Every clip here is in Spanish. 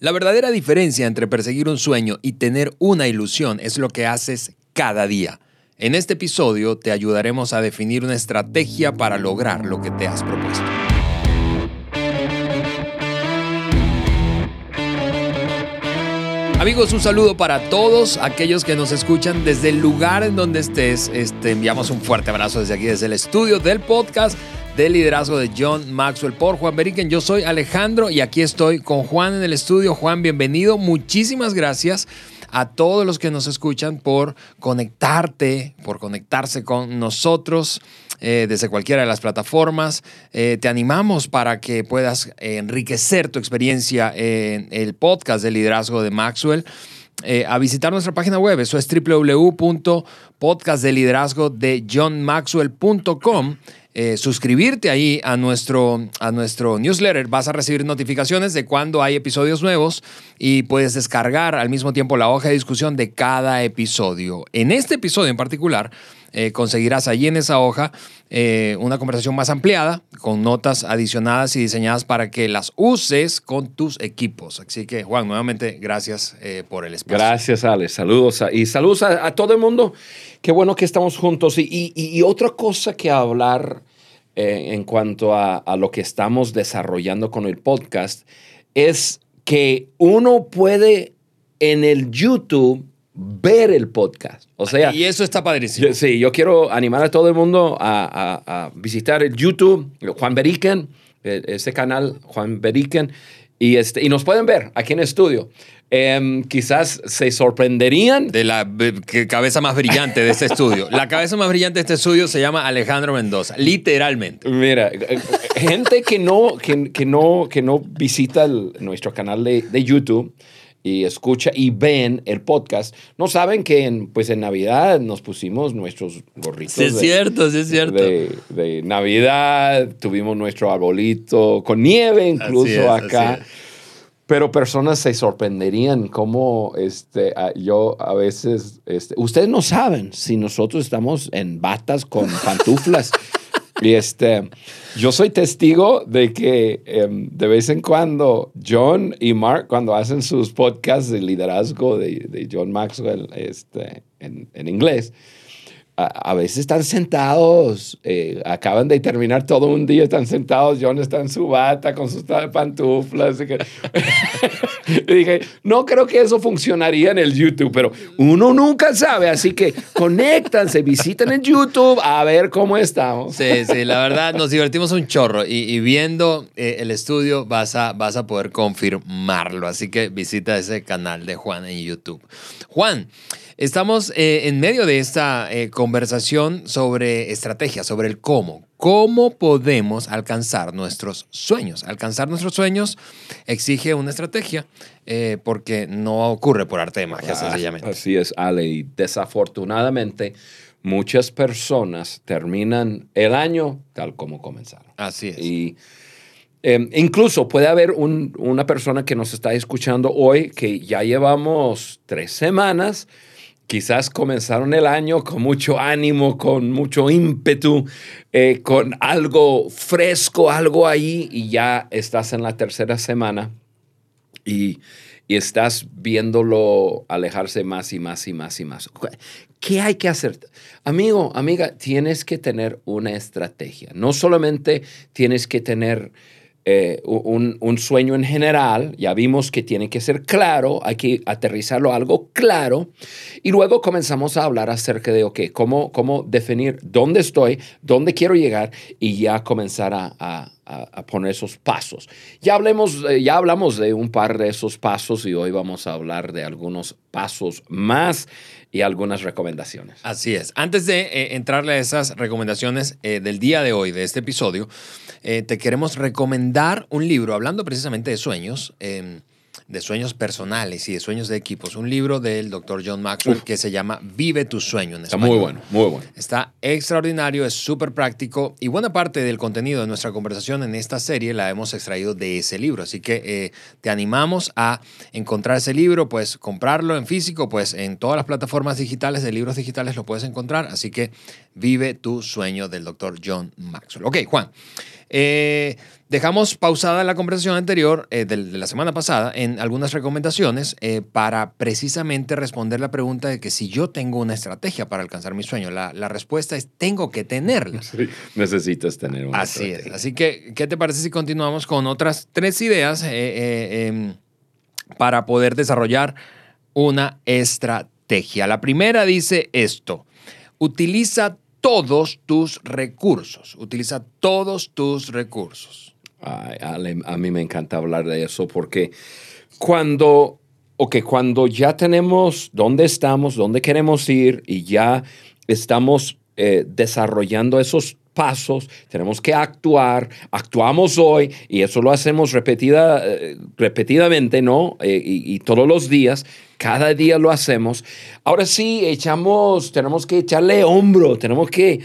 La verdadera diferencia entre perseguir un sueño y tener una ilusión es lo que haces cada día. En este episodio te ayudaremos a definir una estrategia para lograr lo que te has propuesto. Amigos, un saludo para todos aquellos que nos escuchan desde el lugar en donde estés. Este, enviamos un fuerte abrazo desde aquí, desde el estudio del podcast del liderazgo de John Maxwell por Juan Beriken. Yo soy Alejandro y aquí estoy con Juan en el estudio. Juan, bienvenido. Muchísimas gracias a todos los que nos escuchan por conectarte, por conectarse con nosotros eh, desde cualquiera de las plataformas. Eh, te animamos para que puedas enriquecer tu experiencia en el podcast de liderazgo de Maxwell. Eh, a visitar nuestra página web. Eso es www.podcastdeliderazgo de johnmaxwell.com. Eh, suscribirte ahí a nuestro, a nuestro newsletter. Vas a recibir notificaciones de cuando hay episodios nuevos y puedes descargar al mismo tiempo la hoja de discusión de cada episodio. En este episodio en particular, eh, conseguirás allí en esa hoja eh, una conversación más ampliada con notas adicionadas y diseñadas para que las uses con tus equipos. Así que, Juan, nuevamente, gracias por el espacio. Gracias, Alex. Saludos y saludos a, todo el mundo. Qué bueno que estamos juntos. y otra cosa que hablar eh, en cuanto a, lo que estamos desarrollando con el podcast es que uno puede en el YouTube ver el podcast. O sea, y eso está padrísimo. sí, yo quiero animar a todo el mundo a, visitar el YouTube, Juan Beriken, e, ese canal, Juan Beriken, y, este, y nos pueden ver aquí en el estudio. Em, quizás se sorprenderían. De la cabeza más brillante de este estudio. La cabeza más brillante de este estudio se llama Alejandro Mendoza, literalmente. Mira, eh, eh, gente que no, que, no, que no visita nuestro canal de, YouTube y escucha y ven el podcast, no saben que en, pues en Navidad nos pusimos nuestros gorritos. Sí, es cierto, sí es cierto. De, Navidad, tuvimos nuestro arbolito con nieve incluso acá. Pero personas se sorprenderían cómo este, yo a veces, este, ustedes no saben si nosotros estamos en batas con pantuflas. y este, yo soy testigo de que em, de vez en cuando John y Mark, cuando hacen sus podcasts de liderazgo de, de John Maxwell este, en, en inglés, a, veces están sentados, eh, acaban de terminar todo un día, están sentados, John está en su bata con sus pantuflas. y dije, no creo que eso funcionaría en el YouTube, pero uno nunca sabe, así que conéctanse, visiten el YouTube a ver cómo estamos. Sí, sí, la verdad nos divertimos un chorro y, viendo eh, el estudio vas a, vas a poder confirmarlo, así que visita ese canal de Juan en YouTube. Juan, Estamos eh, en medio de esta eh, conversación sobre estrategia, sobre el cómo. ¿Cómo podemos alcanzar nuestros sueños? Alcanzar nuestros sueños exige una estrategia eh, porque no ocurre por arte de magia, ah, sencillamente. Así es, Ale. Y desafortunadamente, muchas personas terminan el año tal como comenzaron. Así es. Y em, incluso puede haber una persona que nos está escuchando hoy que ya llevamos tres semanas quizás comenzaron el año con mucho ánimo, con mucho ímpetu, eh, con algo fresco, algo ahí, y ya estás en la tercera semana y, estás viéndolo alejarse más y más y más y más. ¿Qué hay que hacer? Amigo, amiga, tienes que tener una estrategia. No solamente tienes que tener eh, un, sueño en general, ya vimos que tiene que ser claro, hay que aterrizarlo a algo claro, y luego comenzamos a hablar acerca de, ok, cómo, cómo definir dónde estoy, dónde quiero llegar, y ya comenzar a, poner esos pasos. Ya, hablemos, eh, ya hablamos de un par de esos pasos y hoy vamos a hablar de algunos pasos más y algunas recomendaciones. Así es. Antes de eh, entrarle a esas recomendaciones del día de hoy, de este episodio, eh, te queremos recomendar un libro hablando precisamente de sueños. De sueños personales y de sueños de equipos. Un libro del doctor John Maxwell que se llama Vive tu sueño. En Está muy bueno, muy bueno. Está extraordinario, es súper práctico y buena parte del contenido de nuestra conversación en esta serie la hemos extraído de ese libro. Así que eh, te animamos a encontrar ese libro, pues comprarlo en físico, pues en todas las plataformas digitales de libros digitales lo puedes encontrar. Así que Vive tu sueño del doctor John Maxwell. Ok, Juan. Eh, Dejamos pausada la conversación anterior eh, de, la semana pasada en algunas recomendaciones eh, para precisamente responder la pregunta de que si yo tengo una estrategia para alcanzar mi sueño, la, respuesta es tengo que tenerla. Sí, necesitas tener una Así es. Así que, ¿qué te parece si continuamos con otras tres ideas eh, em, para poder desarrollar una estrategia? La primera dice esto, utiliza todos tus recursos, utiliza todos tus recursos a mí me encanta hablar de eso porque cuando, okay, cuando ya tenemos dónde estamos, dónde queremos ir y ya estamos eh, desarrollando esos pasos, tenemos que actuar, actuamos hoy y eso lo hacemos repetida, eh, repetidamente, ¿no? Eh, y, y, todos los días, cada día lo hacemos. Ahora sí, echamos, tenemos que echarle hombro, tenemos que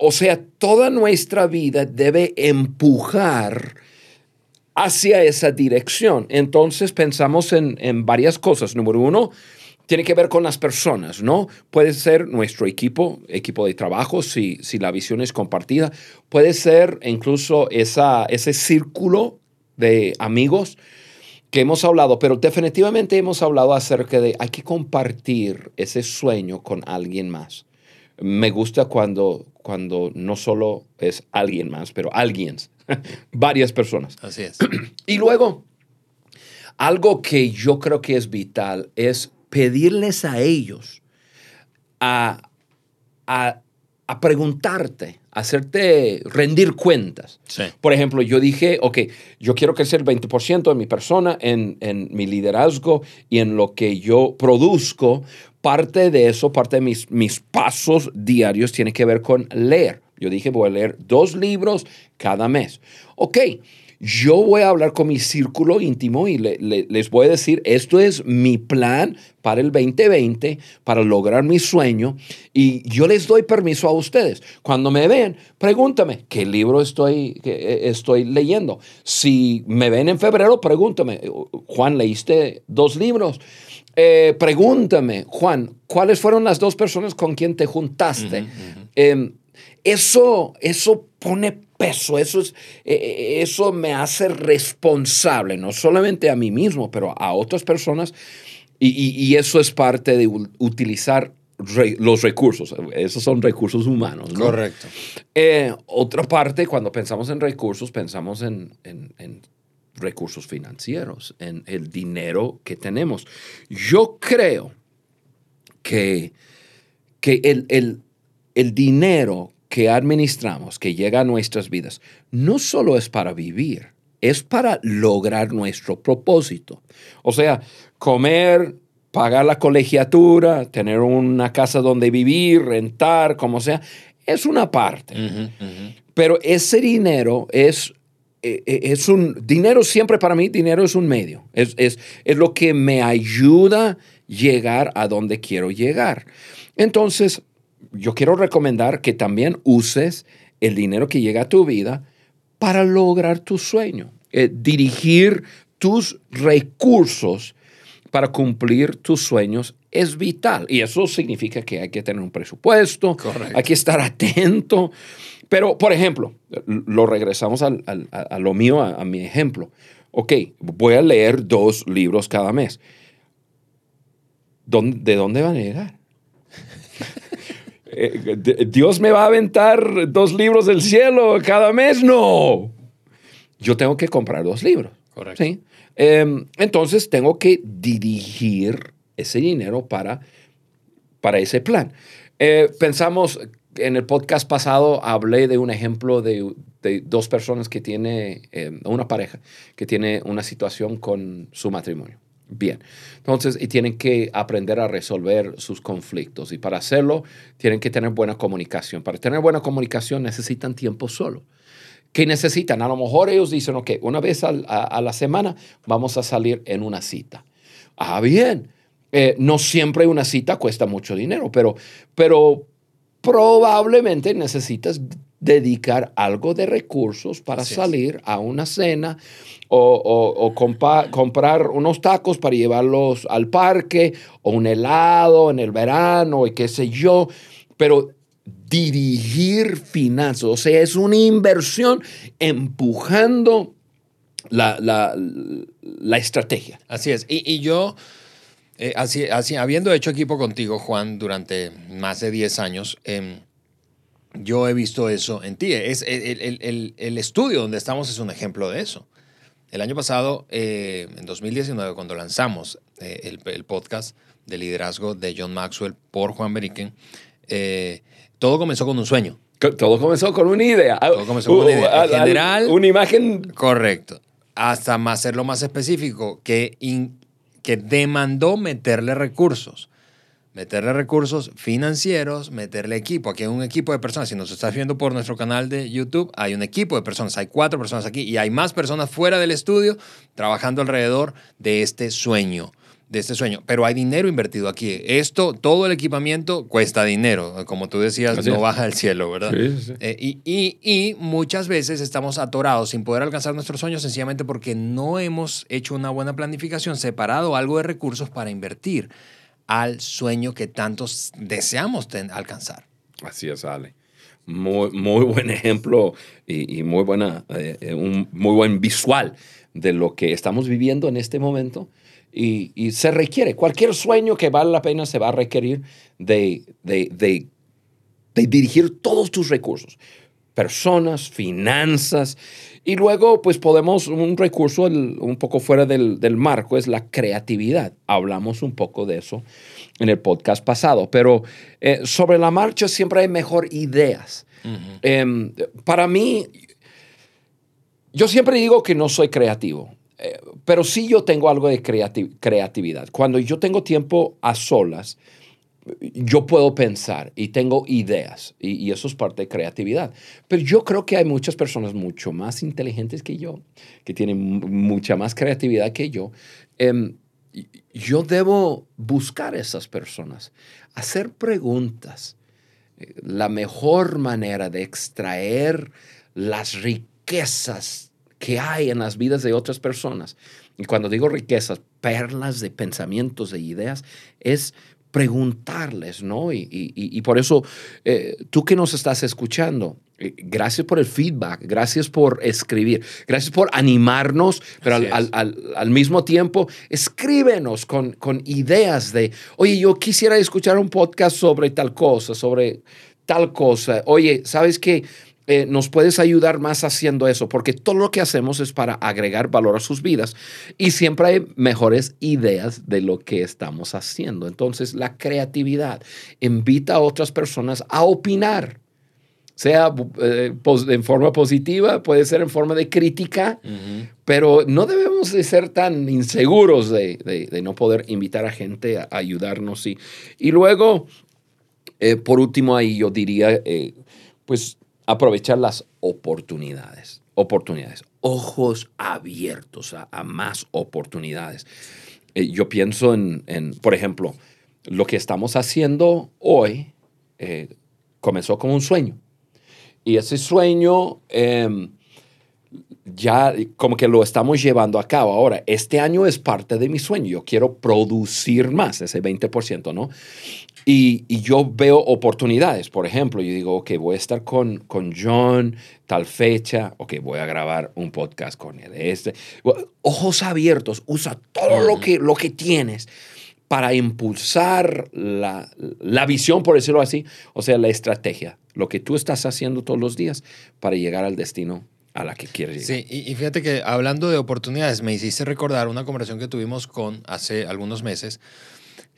o sea, toda nuestra vida debe empujar hacia esa dirección. Entonces pensamos en, varias cosas. Número uno, tiene que ver con las personas, ¿no? Puede ser nuestro equipo, equipo de trabajo, si, si la visión es compartida. Puede ser incluso esa, ese círculo de amigos que hemos hablado, pero definitivamente hemos hablado acerca de hay que compartir ese sueño con alguien más. Me gusta cuando, cuando no solo es alguien más, pero alguien, varias personas. Así es. Y luego, algo que yo creo que es vital es pedirles a ellos a, a, a preguntarte, hacerte rendir cuentas. Por ejemplo, yo dije, ok, yo quiero crecer el 20% de mi persona en, en, mi liderazgo y en lo que yo produzco, parte de eso, parte de mis, mis pasos diarios tiene que ver con leer. Yo dije, voy a leer dos libros cada mes. Ok, yo voy a hablar con mi círculo íntimo y les voy a decir, esto es mi plan para el 2020, para lograr mi sueño, y yo les doy permiso a ustedes. Cuando me ven, pregúntame, ¿qué libro estoy, eh, estoy leyendo? Si me ven en febrero, pregúntame, Juan, ¿leíste dos libros? Eh, pregúntame, Juan, ¿cuáles fueron las dos personas con quien te juntaste? Em, eso, eso pone peso, eso, es, e, e, eso me hace responsable, no solamente a mí mismo, pero a otras personas. Y, eso es parte de utilizar los recursos. Esos son recursos humanos. Correcto. Eh, otra parte, cuando pensamos en recursos, pensamos en recursos financieros, en el dinero que tenemos. Yo creo que, que el, el, el dinero que administramos, que llega a nuestras vidas, no solo es para vivir, es para lograr nuestro propósito. O sea, comer, pagar la colegiatura, tener una casa donde vivir, rentar, como sea, es una parte. Pero ese dinero es es un, dinero siempre para mí, dinero es un medio, es, es, es lo que me ayuda a llegar a donde quiero llegar. Entonces, yo quiero recomendar que también uses el dinero que llega a tu vida para lograr tu sueño, eh, dirigir tus recursos para cumplir tus sueños es vital. Y eso significa que hay que tener un presupuesto, hay que estar atento. Pero, por ejemplo, lo regresamos a lo mío, a, mi ejemplo. Ok, voy a leer dos libros cada mes. ¿De dónde van a llegar? Eh, ¿Dios me va a aventar dos libros del cielo cada mes? No. Yo tengo que comprar dos libros. Correcto. ¿sí? Em, entonces tengo que dirigir ese dinero para, para ese plan. Eh, pensamos, en el podcast pasado hablé de un ejemplo de, dos personas que tiene, em, una pareja, que tiene una situación con su matrimonio. Bien, entonces, y tienen que aprender a resolver sus conflictos. Y para hacerlo, tienen que tener buena comunicación. Para tener buena comunicación necesitan tiempo solo. ¿Qué necesitan? A lo mejor ellos dicen, ok, una vez a, la semana vamos a salir en una cita. Ah, bien. Eh, no siempre una cita cuesta mucho dinero, pero, pero probablemente necesitas dedicar algo de recursos para salir a una cena o, comprar unos tacos para llevarlos al parque o un helado en el verano y qué sé yo. Pero dirigir finanzas, o sea, es una inversión empujando la, la, la estrategia. Así es. Y, y yo, eh, así, así, habiendo hecho equipo contigo, Juan, durante más de 10 años, eh, yo he visto eso en ti. Es, el, el, el, el, estudio donde estamos es un ejemplo de eso. El año pasado, eh, en 2019, cuando lanzamos eh, el, podcast de liderazgo de John Maxwell por Juan Beriken, todo comenzó con un sueño. Todo comenzó con una idea. Todo comenzó con una idea. En general. Una imagen. Correcto. Hasta más hacerlo más específico, que, in, que demandó meterle recursos meterle recursos financieros, meterle equipo. Aquí hay un equipo de personas. Si nos estás viendo por nuestro canal de YouTube, hay un equipo de personas. Hay cuatro personas aquí y hay más personas fuera del estudio trabajando alrededor de este sueño. De este sueño. Pero hay dinero invertido aquí. Esto, todo el equipamiento cuesta dinero. Como tú decías, Así no es. baja del cielo, ¿verdad? Sí, sí. Eh, y, y, y muchas veces estamos atorados sin poder alcanzar nuestros sueños sencillamente porque no hemos hecho una buena planificación, separado algo de recursos para invertir al sueño que tantos deseamos alcanzar. Así es, Ale. Muy, muy buen ejemplo y, y muy, buena, eh, un muy buen visual de lo que estamos viviendo en este momento. Y, y, se requiere, cualquier sueño que vale la pena se va a requerir de, de, de, de dirigir todos tus recursos, personas, finanzas, y luego, pues podemos, un recurso el, un poco fuera del, del, marco es la creatividad. Hablamos un poco de eso en el podcast pasado, pero eh, sobre la marcha siempre hay mejor ideas. Uh -huh. eh, para mí, yo siempre digo que no soy creativo, eh, pero sí yo tengo algo de creati creatividad. Cuando yo tengo tiempo a solas, yo puedo pensar y tengo ideas y, eso es parte de creatividad. Pero yo creo que hay muchas personas mucho más inteligentes que yo, que tienen mucha más creatividad que yo. Eh, yo debo buscar a esas personas, hacer preguntas. La mejor manera de extraer las riquezas que hay en las vidas de otras personas. Y cuando digo riquezas, perlas de pensamientos, de ideas, es preguntarles, ¿no? Y, y, y por eso, eh, tú que nos estás escuchando, eh, gracias por el feedback, gracias por escribir, gracias por animarnos, pero al, al, al, al, mismo tiempo, escríbenos con, con ideas de, oye, yo quisiera escuchar un podcast sobre tal cosa, sobre tal cosa. Oye, ¿sabes qué? Eh, nos puedes ayudar más haciendo eso, porque todo lo que hacemos es para agregar valor a sus vidas y siempre hay mejores ideas de lo que estamos haciendo. Entonces, la creatividad invita a otras personas a opinar, sea eh, en forma positiva, puede ser en forma de crítica, uh -huh. pero no debemos de ser tan inseguros de, de, de, no poder invitar a gente a, ayudarnos. Y, y luego, eh, por último, ahí yo diría, eh, pues aprovechar las oportunidades. Oportunidades. Ojos abiertos a, más oportunidades. Eh, yo pienso en, por ejemplo, lo que estamos haciendo hoy eh, comenzó como un sueño. Y ese sueño eh, ya como que lo estamos llevando a cabo. Ahora, este año es parte de mi sueño. Yo quiero producir más, ese 20%, ¿no? Y, y, yo veo oportunidades. Por ejemplo, yo digo, ok, voy a estar con, con John tal fecha, ok, voy a grabar un podcast con él. Este. Ojos abiertos, usa todo lo que, lo que tienes para impulsar la, la visión, por decirlo así, o sea, la estrategia, lo que tú estás haciendo todos los días para llegar al destino a la que quieres llegar. Sí, y, y, fíjate que hablando de oportunidades, me hiciste recordar una conversación que tuvimos con hace algunos meses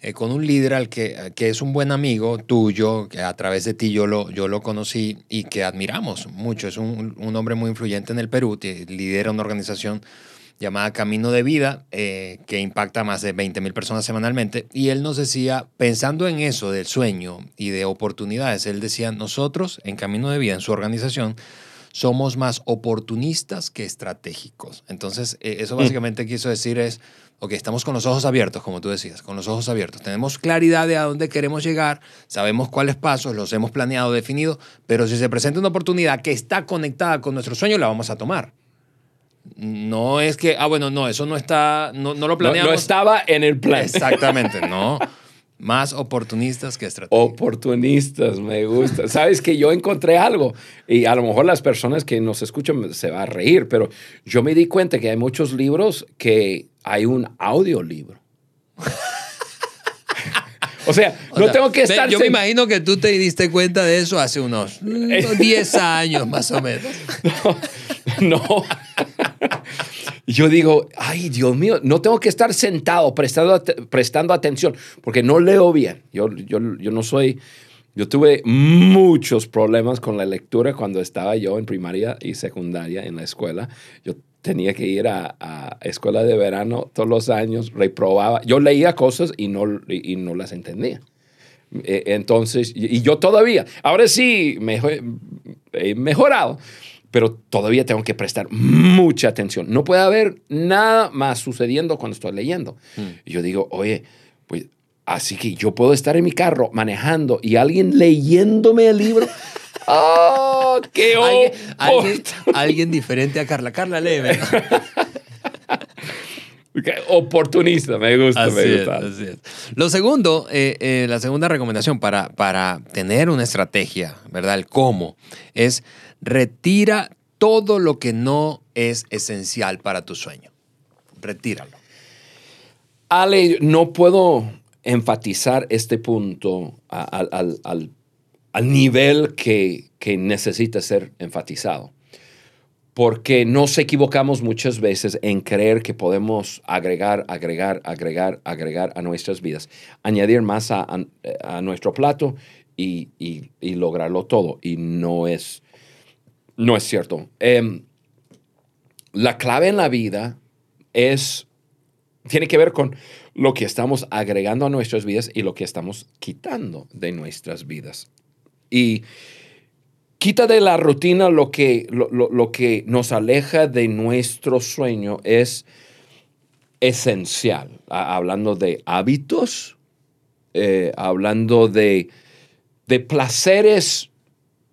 eh, con un líder al que, que, es un buen amigo tuyo, que a través de ti yo lo, yo lo conocí y que admiramos mucho. Es un, un hombre muy influyente en el Perú, lidera una organización llamada Camino de Vida, eh, que impacta a más de 20 mil personas semanalmente. Y él nos decía, pensando en eso del sueño y de oportunidades, él decía, nosotros en Camino de Vida, en su organización, somos más oportunistas que estratégicos. Entonces, eh, eso básicamente mm. quiso decir es, ok, estamos con los ojos abiertos, como tú decías, con los ojos abiertos. Tenemos claridad de a dónde queremos llegar, sabemos cuáles pasos, los hemos planeado, definido, pero si se presenta una oportunidad que está conectada con nuestro sueño, la vamos a tomar. No es que, ah, bueno, no, eso no está, no, no lo planeamos. No, no estaba en el plan. Exactamente, no. Más oportunistas que estratégicos. Oportunistas, me gusta. Sabes que yo encontré algo y a lo mejor las personas que nos escuchan se van a reír, pero yo me di cuenta que hay muchos libros que hay un audiolibro. o sea, no tengo que estar... Yo me imagino que tú te diste cuenta de eso hace unos 10 años más o menos. no. no. yo digo, ay, Dios mío, no tengo que estar sentado prestando, prestando atención porque no leo bien. Yo, yo, yo no soy, yo tuve muchos problemas con la lectura cuando estaba yo en primaria y secundaria en la escuela. Yo tenía que ir a, a escuela de verano todos los años, reprobaba. Yo leía cosas y no, y no las entendía. E, entonces, y yo todavía, ahora sí me he mejorado, pero todavía tengo que prestar mucha atención. No puede haber nada más sucediendo cuando estoy leyendo. Hmm. Y yo digo, oye, pues así que yo puedo estar en mi carro manejando y alguien leyéndome el libro. ¡Oh, qué ¿Alguien, alguien, alguien, diferente a Carla. Carla, lee. Oportunista, me gusta, me gusta. así es. Lo segundo, eh, eh, la segunda recomendación para, para tener una estrategia, ¿verdad? El cómo, es retira todo lo que no es esencial para tu sueño. Retíralo. Ale, no puedo enfatizar este punto al, nivel que, que necesita ser enfatizado porque nos equivocamos muchas veces en creer que podemos agregar, agregar, agregar, agregar a nuestras vidas, añadir más a, nuestro plato y, lograrlo todo. Y no es, no es cierto. Em, la clave en la vida es, tiene que ver con lo que estamos agregando a nuestras vidas y lo que estamos quitando de nuestras vidas. Y quita de la rutina lo que, lo, que nos aleja de nuestro sueño es esencial. hablando de hábitos, eh, hablando de, de, placeres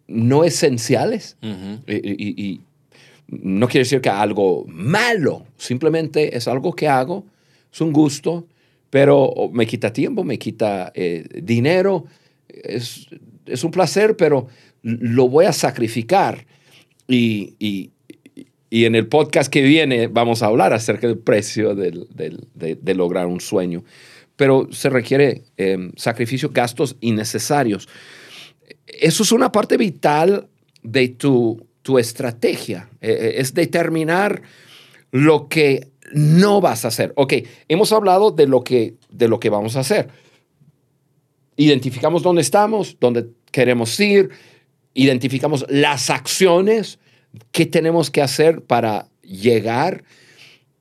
no esenciales. y, no quiere decir que algo malo, simplemente es algo que hago, es un gusto, pero me quita tiempo, me quita eh, dinero, es, es un placer, pero lo voy a sacrificar. Y, en el podcast que viene vamos a hablar acerca del precio de, lograr un sueño. Pero se requiere em, sacrificio, gastos innecesarios. Eso es una parte vital de tu, tu estrategia. E, e, es determinar lo que no vas a hacer. Ok, hemos hablado de lo que, de lo que vamos a hacer. Identificamos dónde estamos, dónde queremos ir, identificamos las acciones que tenemos que hacer para llegar,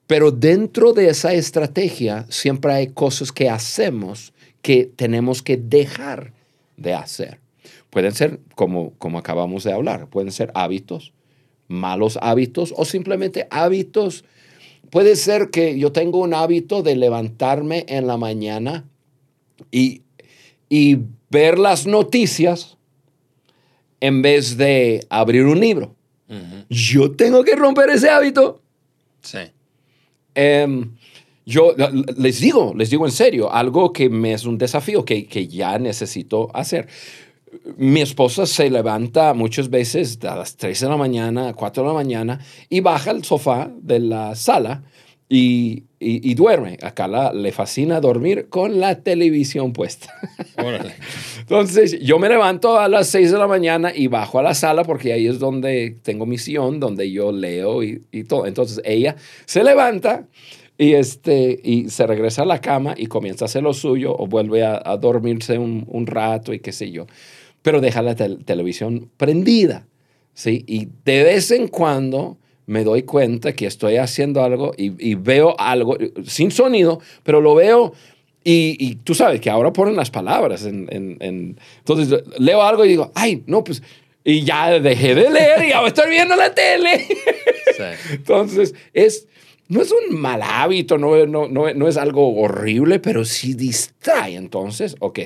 pero dentro de esa estrategia siempre hay cosas que hacemos que tenemos que dejar de hacer. Pueden ser, como, como acabamos de hablar, pueden ser hábitos, malos hábitos o simplemente hábitos. Puede ser que yo tengo un hábito de levantarme en la mañana y, y ver las noticias en vez de abrir un libro. Yo tengo que romper ese hábito. Sí. Em, yo les digo, les digo en serio, algo que me es un desafío que, que ya necesito hacer. Mi esposa se levanta muchas veces a las 3 de la mañana, 4 de la mañana y baja al sofá de la sala y, y, duerme. Acá la, le fascina dormir con la televisión puesta. Entonces yo me levanto a las 6 de la mañana y bajo a la sala porque ahí es donde tengo misión, donde yo leo y, y todo. Entonces ella se levanta y, este, y se regresa a la cama y comienza a hacer lo suyo o vuelve a, dormirse un, un, rato y qué sé yo. Pero deja la televisión prendida. ¿sí? Y de vez en cuando me doy cuenta que estoy haciendo algo y, veo algo sin sonido, pero lo veo y, tú sabes que ahora ponen las palabras. En, entonces leo algo y digo, ay, no, pues, y ya dejé de leer y ahora estoy viendo la tele. Entonces, es, no es un mal hábito, no, no, no, no es algo horrible, pero sí distrae. Entonces, ok,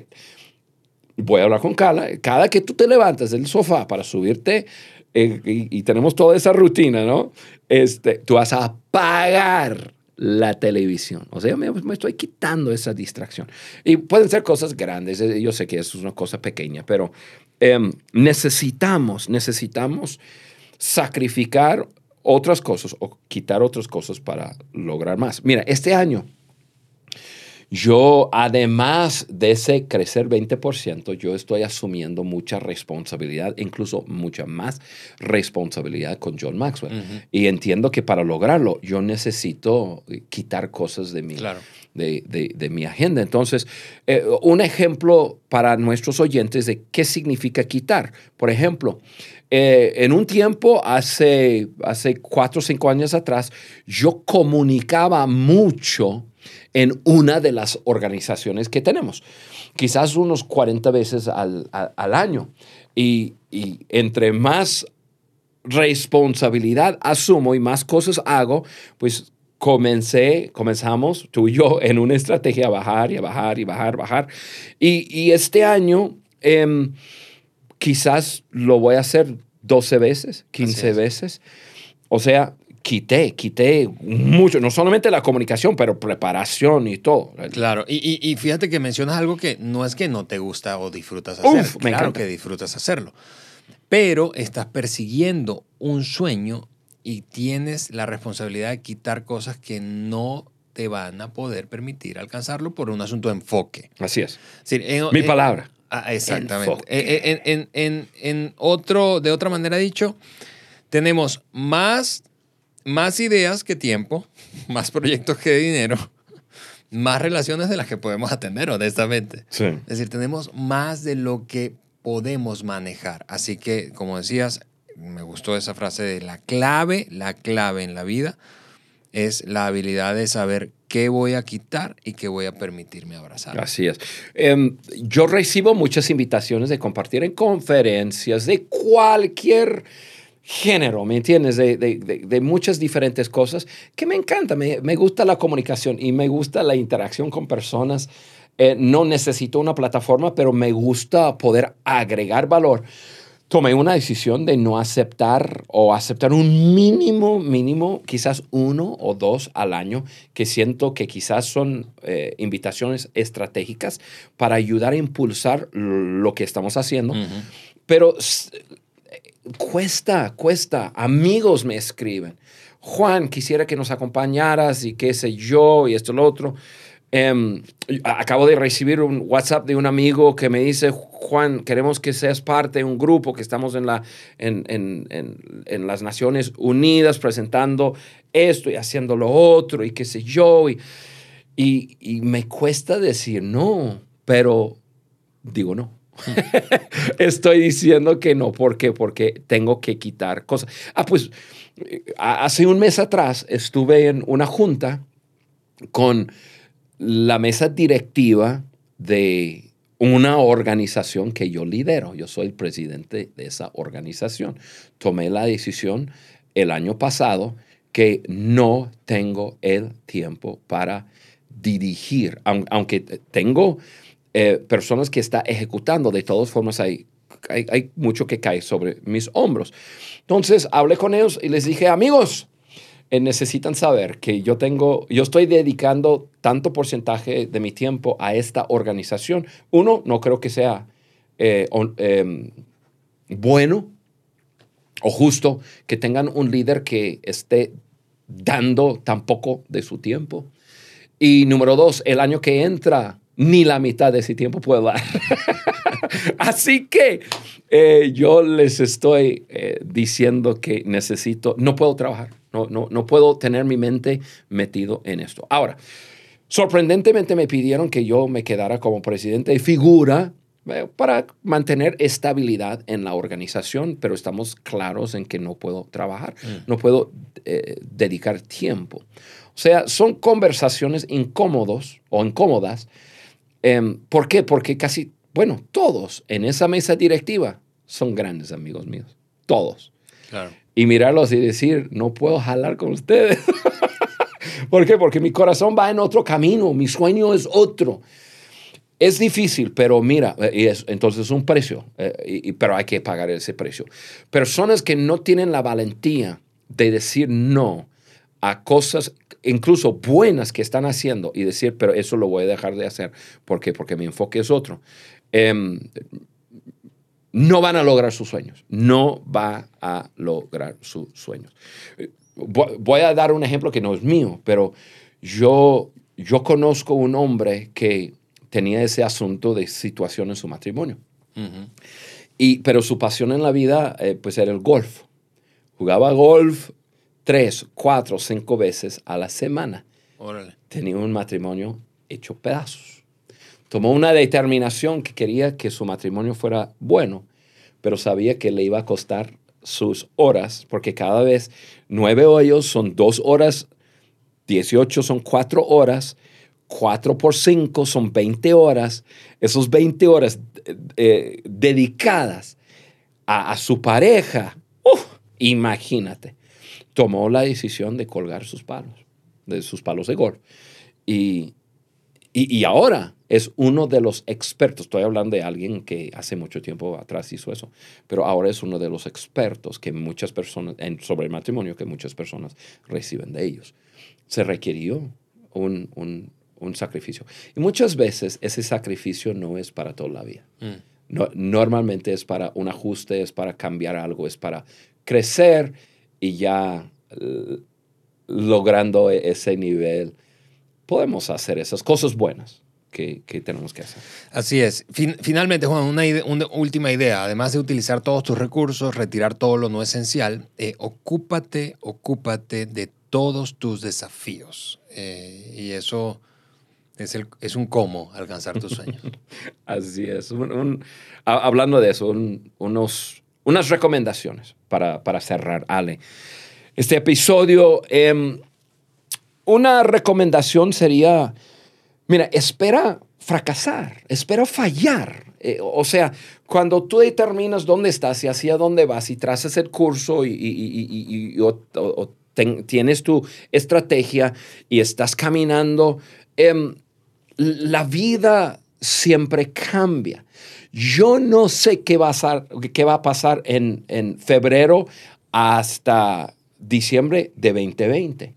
voy a hablar con Carla. Cada que tú te levantas del sofá para subirte y, tenemos toda esa rutina, ¿no? Este, tú vas a apagar la televisión. O sea, me, me, estoy quitando esa distracción. Y pueden ser cosas grandes. eh, Yo sé que eso es una cosa pequeña, pero em, necesitamos, necesitamos sacrificar otras cosas o quitar otras cosas para lograr más. Mira, este año yo, además de ese crecer 20%, yo estoy asumiendo mucha responsabilidad, incluso mucha más responsabilidad con John Maxwell. Y entiendo que para lograrlo yo necesito quitar cosas de mi, Claro. de, de- de mi agenda. Entonces, eh, un ejemplo para nuestros oyentes de qué significa quitar. Por ejemplo, eh, en un tiempo, hace, hace cuatro o cinco años atrás, yo comunicaba mucho en una de las organizaciones que tenemos, quizás unos 40 veces al, a- al año. Y, y entre más responsabilidad asumo y más cosas hago, pues comencé, comenzamos tú y yo en una estrategia a bajar y a bajar y bajar, bajar. Y, y este año em, quizás lo voy a hacer 12 veces, 15 es. veces. O sea, quité, quité mucho, no solamente la comunicación, pero preparación y todo. Claro, y, y- y fíjate que mencionas algo que no es que no te gusta o disfrutas Uf, hacer, me claro encanta. que disfrutas hacerlo, pero estás persiguiendo un sueño y tienes la responsabilidad de quitar cosas que no te van a poder permitir alcanzarlo por un asunto de enfoque. Así es. Es decir, en- Mi en- palabra. Ah, exactamente. Enfoque. Eh, eh, En, en- en- en otro, de otra manera dicho, tenemos más, más ideas que tiempo, más proyectos que dinero, más relaciones de las que podemos atender, honestamente. Sí. Es decir, tenemos más de lo que podemos manejar. Así que, como decías, me gustó esa frase de la clave, la clave en la vida es la habilidad de saber qué voy a quitar y qué voy a permitirme abrazar. Así es. Em, yo recibo muchas invitaciones de compartir en conferencias de cualquier género, ¿me entiendes? De, de- de- de muchas diferentes cosas que me encanta. Me, me gusta la comunicación y me gusta la interacción con personas. Eh, no necesito una plataforma, pero me gusta poder agregar valor. Tomé una decisión de no aceptar o aceptar un mínimo, mínimo, quizás uno o dos al año, que siento que quizás son eh, invitaciones estratégicas para ayudar a impulsar lo que estamos haciendo. Pero cuesta, cuesta. Amigos me escriben. Juan, quisiera que nos acompañaras y qué sé yo y esto lo otro. Em, acabo de recibir un WhatsApp de un amigo que me dice, Juan, queremos que seas parte de un grupo que estamos en, la, en, en- en- en las Naciones Unidas presentando esto y haciendo lo otro y qué sé yo. Y, y me cuesta decir no, pero digo no. Estoy diciendo que no. ¿Por qué? Porque tengo que quitar cosas. Ah, pues eh, hace un mes atrás estuve en una junta con la mesa directiva de una organización que yo lidero. Yo soy el presidente de esa organización. Tomé la decisión el año pasado que no tengo el tiempo para dirigir, aun- aunque tengo eh, personas que está ejecutando, de todas formas hay, hay, mucho que cae sobre mis hombros. Entonces hablé con ellos y les dije, amigos, eh, necesitan saber que yo tengo, yo estoy dedicando tanto porcentaje de mi tiempo a esta organización. Uno, no creo que sea eh, em, bueno o justo que tengan un líder que esté dando tan poco de su tiempo. Y número dos, el año que entra, ni la mitad de ese tiempo puedo dar. Así que eh, yo les estoy eh, diciendo que necesito, no puedo trabajar, no, no, no puedo tener mi mente metido en esto. Ahora, sorprendentemente me pidieron que yo me quedara como presidente de figura eh, para mantener estabilidad en la organización, pero estamos claros en que no puedo trabajar, no puedo dedicar tiempo. O sea, son conversaciones incómodos o incómodas. Em, ¿Por qué? Porque casi, bueno, todos en esa mesa directiva son grandes amigos míos, todos. Claro. Y mirarlos y decir, no puedo jalar con ustedes. ¿Por qué? Porque mi corazón va en otro camino, mi sueño es otro. Es difícil, pero mira, eh, y es, entonces es un precio, eh, y- pero hay que pagar ese precio. Personas que no tienen la valentía de decir no a cosas incluso buenas que están haciendo y decir, pero eso lo voy a dejar de hacer. ¿Por qué? Porque mi enfoque es otro. Em, no van a lograr sus sueños. No va a lograr sus sueños. Voy a dar un ejemplo que no es mío, pero yo, yo conozco un hombre que tenía ese asunto de situación en su matrimonio. y, pero su pasión en la vida eh, pues era el golf. Jugaba golf tres, cuatro, cinco veces a la semana. Tenía un matrimonio hecho pedazos. Tomó una determinación que quería que su matrimonio fuera bueno, pero sabía que le iba a costar sus horas, porque cada vez nueve hoyos son dos horas, dieciocho son cuatro horas, cuatro por cinco son veinte horas. Esos veinte horas eh, dedicadas a, su pareja, imagínate tomó la decisión de colgar sus palos, de sus palos de golf. Y, y, ahora es uno de los expertos, estoy hablando de alguien que hace mucho tiempo atrás hizo eso, pero ahora es uno de los expertos que muchas personas, en, sobre el matrimonio, que muchas personas reciben de ellos. Se requirió un, un, un sacrificio. Y muchas veces ese sacrificio no es para toda la vida. Mm. No, normalmente es para un ajuste, es para cambiar algo, es para crecer y ya logrando e-, ese nivel, podemos hacer esas cosas buenas. Que, tenemos que hacer. Así es. finalmente, Juan, una, última idea. Además de utilizar todos tus recursos, retirar todo lo no esencial, eh, ocúpate, ocúpate de todos tus desafíos. Eh, y eso es, el, es, un cómo alcanzar tus sueños. Así es. hablando de eso, unos, unas recomendaciones para, para cerrar, Ale. Este episodio, em, una recomendación sería, mira, espera fracasar, espera fallar. Eh, o sea, cuando tú determinas dónde estás y hacia dónde vas y trazas el curso y, tienes tu estrategia y estás caminando, em, la vida siempre cambia. Yo no sé qué va a pasar, qué va a pasar en, en febrero hasta diciembre de 2020.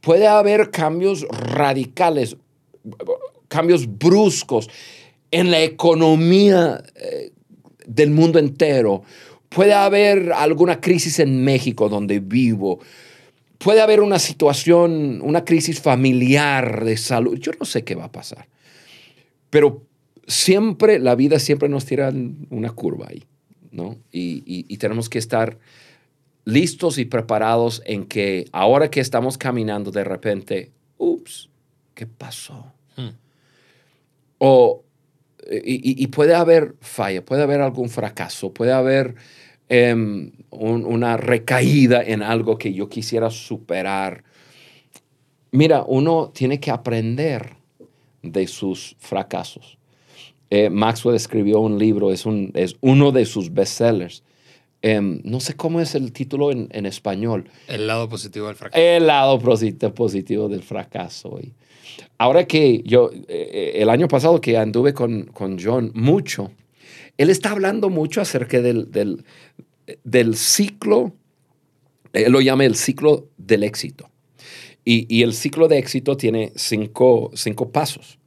Puede haber cambios radicales, cambios bruscos en la economía eh, del mundo entero. Puede haber alguna crisis en México donde vivo. Puede haber una situación, una crisis familiar de salud. Yo no sé qué va a pasar. Pero siempre, la vida siempre nos tira una curva ahí, ¿no? Y, tenemos que estar listos y preparados en que ahora que estamos caminando de repente, ups, ¿qué pasó? Hmm. O, y, puede haber falla, puede haber algún fracaso, puede haber em, una recaída en algo que yo quisiera superar. Mira, uno tiene que aprender de sus fracasos. Eh, Maxwell escribió un libro, es, un, es uno de sus bestsellers. Em, no sé cómo es el título en, en, español. El lado positivo del fracaso. El lado positivo del fracaso. Y ahora que yo, eh, eh, el año pasado que anduve con, con, John mucho, él está hablando mucho acerca del, del, del ciclo, él lo llama el ciclo del éxito. Y, y el ciclo de éxito tiene cinco, cinco pasos.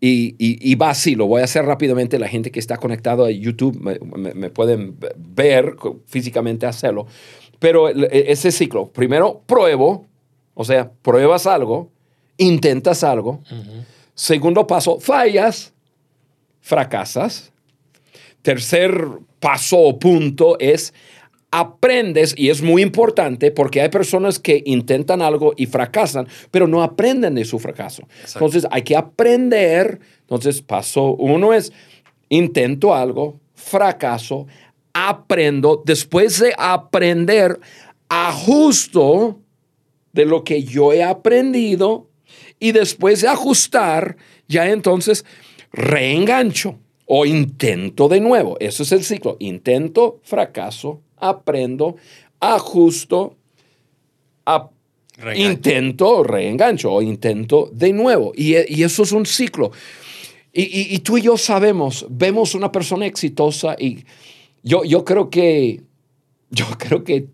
Y, va así, lo voy a hacer rápidamente. La gente que está conectado a YouTube me, pueden ver físicamente hacerlo. Pero e, ese ciclo, primero pruebo, o sea, pruebas algo, intentas algo. Segundo paso, fallas, fracasas. Tercer paso o punto es aprendes, y es muy importante porque hay personas que intentan algo y fracasan, pero no aprenden de su fracaso. Entonces hay que aprender. Entonces, paso uno es, intento algo, fracaso, aprendo. Después de aprender, ajusto de lo que yo he aprendido y después de ajustar, ya entonces reengancho o intento de nuevo. Eso es el ciclo. Intento, fracaso, aprendo, ajusto, intento, reengancho o intento de nuevo. Y, eso es un ciclo. Y, tú y yo sabemos, vemos una persona exitosa y yo, yo creo que, yo creo que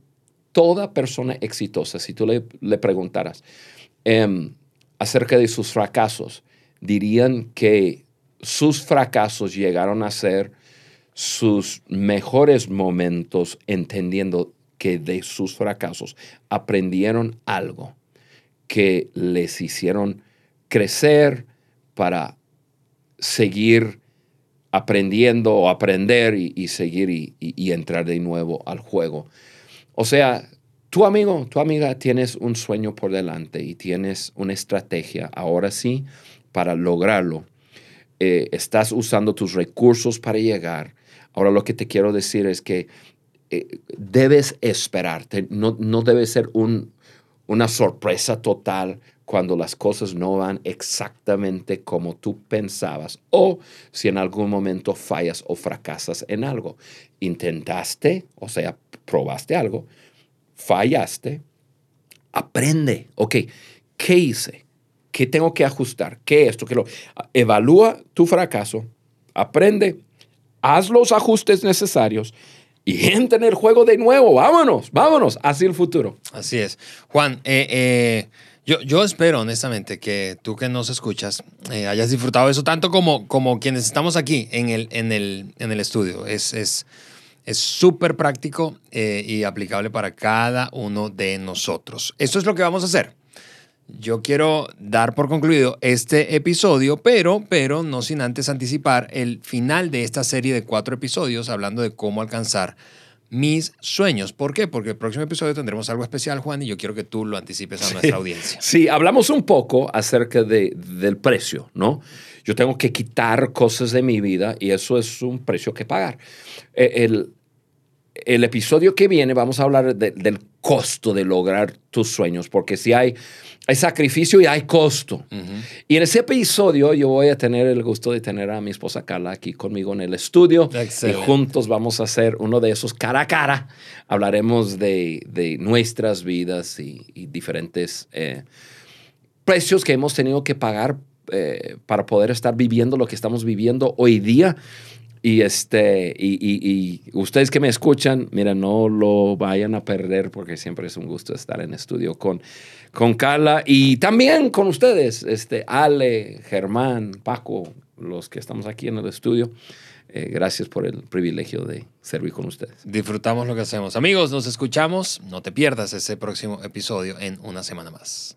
toda persona exitosa, si tú le, le preguntaras em, acerca de sus fracasos, dirían que sus fracasos llegaron a ser sus mejores momentos entendiendo que de sus fracasos aprendieron algo que les hicieron crecer para seguir aprendiendo o aprender y, seguir y, entrar de nuevo al juego. O sea, tu amigo, tu amiga tienes un sueño por delante y tienes una estrategia ahora sí para lograrlo. Eh, estás usando tus recursos para llegar. Ahora lo que te quiero decir es que eh, debes esperarte, no, no debe ser un, una sorpresa total cuando las cosas no van exactamente como tú pensabas o si en algún momento fallas o fracasas en algo. Intentaste, o sea, probaste algo, fallaste, aprende, ok, ¿qué hice? ¿Qué tengo que ajustar? ¿Qué esto? ¿Qué lo? Evalúa tu fracaso, aprende, haz los ajustes necesarios y entra en el juego de nuevo. Vámonos, vámonos hacia el futuro. Así es. Juan, eh, eh, yo, yo, espero honestamente que tú que nos escuchas eh, hayas disfrutado eso tanto como, como quienes estamos aquí en el, en el, en el estudio. Es, es, es súper práctico y aplicable para cada uno de nosotros. Esto es lo que vamos a hacer yo quiero dar por concluido este episodio, pero, pero no sin antes anticipar el final de esta serie de cuatro episodios hablando de cómo alcanzar mis sueños. ¿Por qué? Porque el próximo episodio tendremos algo especial, Juan, y yo quiero que tú lo anticipes a nuestra audiencia. Sí, hablamos un poco acerca de, del precio, ¿no? Yo tengo que quitar cosas de mi vida y eso es un precio que pagar. E, el, el episodio que viene vamos a hablar del costo de lograr tus sueños, porque si hay, hay sacrificio y hay costo. Y en ese episodio yo voy a tener el gusto de tener a mi esposa Carla aquí conmigo en el estudio. Y juntos vamos a hacer uno de esos cara a cara. Hablaremos de, nuestras vidas y, diferentes eh, precios que hemos tenido que pagar eh, para poder estar viviendo lo que estamos viviendo hoy día. Y, este, y, ustedes que me escuchan, mira, no lo vayan a perder porque siempre es un gusto estar en estudio con, con Carla y también con ustedes, este, Ale, Germán, Paco, los que estamos aquí en el estudio. Eh, gracias por el privilegio de servir con ustedes. Disfrutamos lo que hacemos. Amigos, nos escuchamos. No te pierdas ese próximo episodio en una semana más.